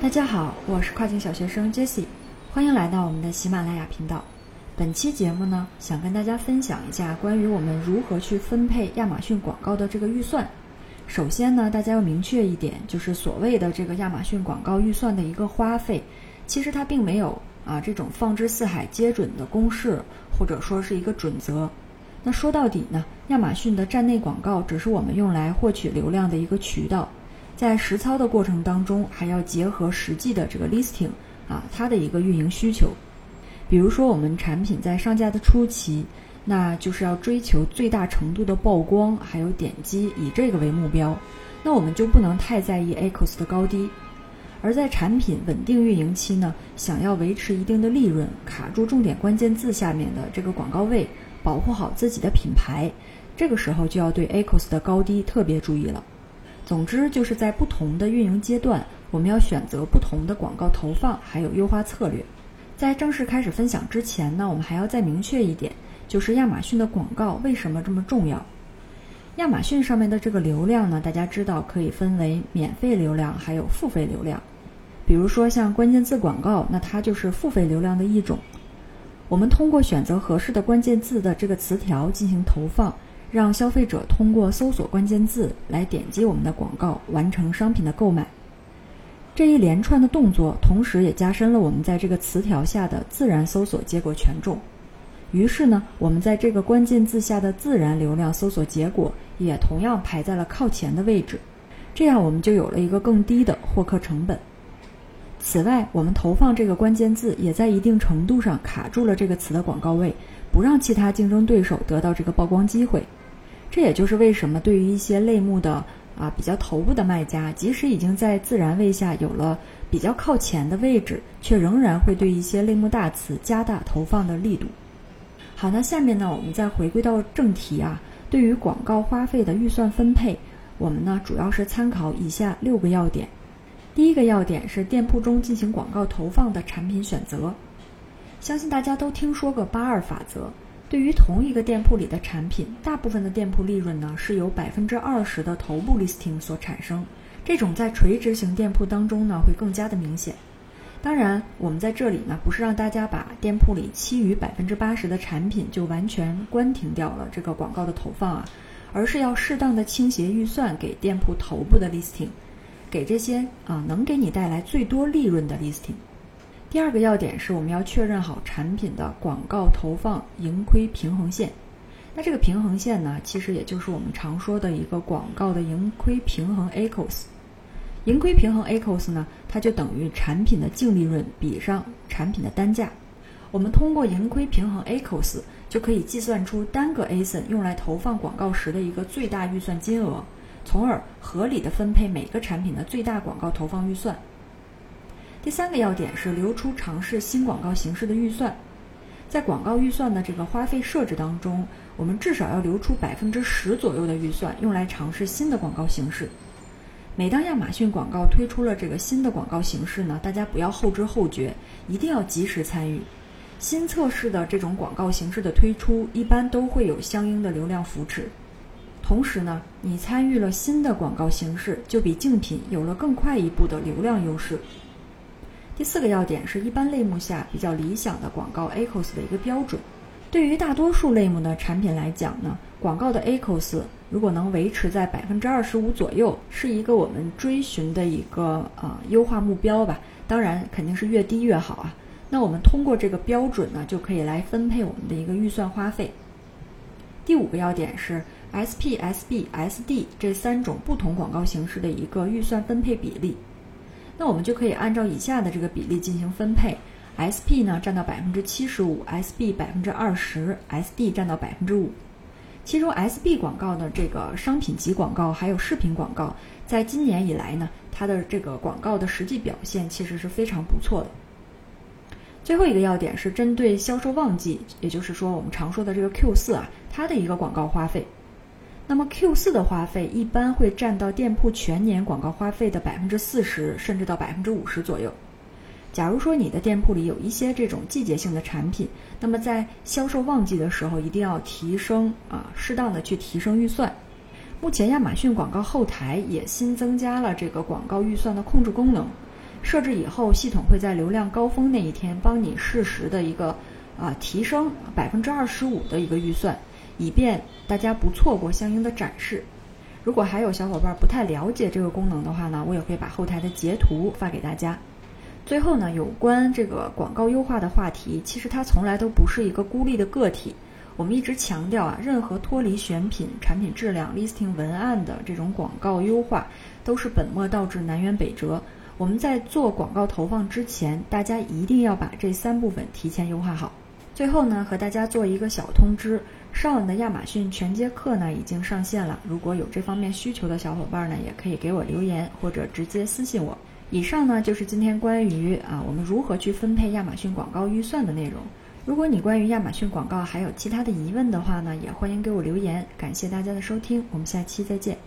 大家好，我是跨境小学生 Jessie，欢迎来到我们的喜马拉雅频道。本期节目呢，想跟大家分享一下关于我们如何去分配亚马逊广告的这个预算。首先呢，大家要明确一点，就是所谓的这个亚马逊广告预算的一个花费，其实它并没有啊这种放之四海皆准的公式，或者说是一个准则。那说到底呢，亚马逊的站内广告只是我们用来获取流量的一个渠道。在实操的过程当中，还要结合实际的这个 listing 啊，它的一个运营需求。比如说，我们产品在上架的初期，那就是要追求最大程度的曝光，还有点击，以这个为目标。那我们就不能太在意 ACOS 的高低。而在产品稳定运营期呢，想要维持一定的利润，卡住重点关键字下面的这个广告位，保护好自己的品牌，这个时候就要对 ACOS 的高低特别注意了。总之，就是在不同的运营阶段，我们要选择不同的广告投放，还有优化策略。在正式开始分享之前呢，我们还要再明确一点，就是亚马逊的广告为什么这么重要？亚马逊上面的这个流量呢，大家知道可以分为免费流量还有付费流量。比如说像关键字广告，那它就是付费流量的一种。我们通过选择合适的关键字的这个词条进行投放。让消费者通过搜索关键字来点击我们的广告，完成商品的购买。这一连串的动作，同时也加深了我们在这个词条下的自然搜索结果权重。于是呢，我们在这个关键字下的自然流量搜索结果也同样排在了靠前的位置。这样，我们就有了一个更低的获客成本。此外，我们投放这个关键字，也在一定程度上卡住了这个词的广告位，不让其他竞争对手得到这个曝光机会。这也就是为什么对于一些类目的啊比较头部的卖家，即使已经在自然位下有了比较靠前的位置，却仍然会对一些类目大词加大投放的力度。好，那下面呢，我们再回归到正题啊，对于广告花费的预算分配，我们呢主要是参考以下六个要点。第一个要点是店铺中进行广告投放的产品选择，相信大家都听说过八二法则。对于同一个店铺里的产品，大部分的店铺利润呢是由百分之二十的头部 listing 所产生。这种在垂直型店铺当中呢会更加的明显。当然，我们在这里呢不是让大家把店铺里其余百分之八十的产品就完全关停掉了这个广告的投放啊，而是要适当的倾斜预算给店铺头部的 listing，给这些啊能给你带来最多利润的 listing。第二个要点是我们要确认好产品的广告投放盈亏平衡线。那这个平衡线呢，其实也就是我们常说的一个广告的盈亏平衡 ACOS。盈亏平衡 ACOS 呢，它就等于产品的净利润比上产品的单价。我们通过盈亏平衡 ACOS 就可以计算出单个 ASIN 用来投放广告时的一个最大预算金额，从而合理的分配每个产品的最大广告投放预算。第三个要点是留出尝试新广告形式的预算，在广告预算的这个花费设置当中，我们至少要留出百分之十左右的预算，用来尝试新的广告形式。每当亚马逊广告推出了这个新的广告形式呢，大家不要后知后觉，一定要及时参与。新测试的这种广告形式的推出，一般都会有相应的流量扶持。同时呢，你参与了新的广告形式，就比竞品有了更快一步的流量优势。第四个要点是一般类目下比较理想的广告 ACOS 的一个标准。对于大多数类目的产品来讲呢，广告的 ACOS 如果能维持在百分之二十五左右，是一个我们追寻的一个呃优化目标吧。当然，肯定是越低越好啊。那我们通过这个标准呢，就可以来分配我们的一个预算花费。第五个要点是 SP、SB、SD 这三种不同广告形式的一个预算分配比例。那我们就可以按照以下的这个比例进行分配：SP 呢占到百分之七十五，SB 百分之二十，SD 占到百分之五。其中 SB 广告的这个商品级广告还有视频广告，在今年以来呢，它的这个广告的实际表现其实是非常不错的。最后一个要点是针对销售旺季，也就是说我们常说的这个 Q 四啊，它的一个广告花费。那么 Q 四的花费一般会占到店铺全年广告花费的百分之四十，甚至到百分之五十左右。假如说你的店铺里有一些这种季节性的产品，那么在销售旺季的时候，一定要提升啊，适当的去提升预算。目前亚马逊广告后台也新增加了这个广告预算的控制功能，设置以后，系统会在流量高峰那一天帮你适时的一个啊提升百分之二十五的一个预算，以便大家不错过相应的展示。如果还有小伙伴不太了解这个功能的话呢，我也会把后台的截图发给大家。最后呢，有关这个广告优化的话题，其实它从来都不是一个孤立的个体。我们一直强调啊，任何脱离选品、产品质量、listing 文案的这种广告优化，都是本末倒置、南辕北辙。我们在做广告投放之前，大家一定要把这三部分提前优化好。最后呢，和大家做一个小通知，上午的亚马逊全接课呢已经上线了。如果有这方面需求的小伙伴呢，也可以给我留言或者直接私信我。以上呢就是今天关于啊我们如何去分配亚马逊广告预算的内容。如果你关于亚马逊广告还有其他的疑问的话呢，也欢迎给我留言。感谢大家的收听，我们下期再见。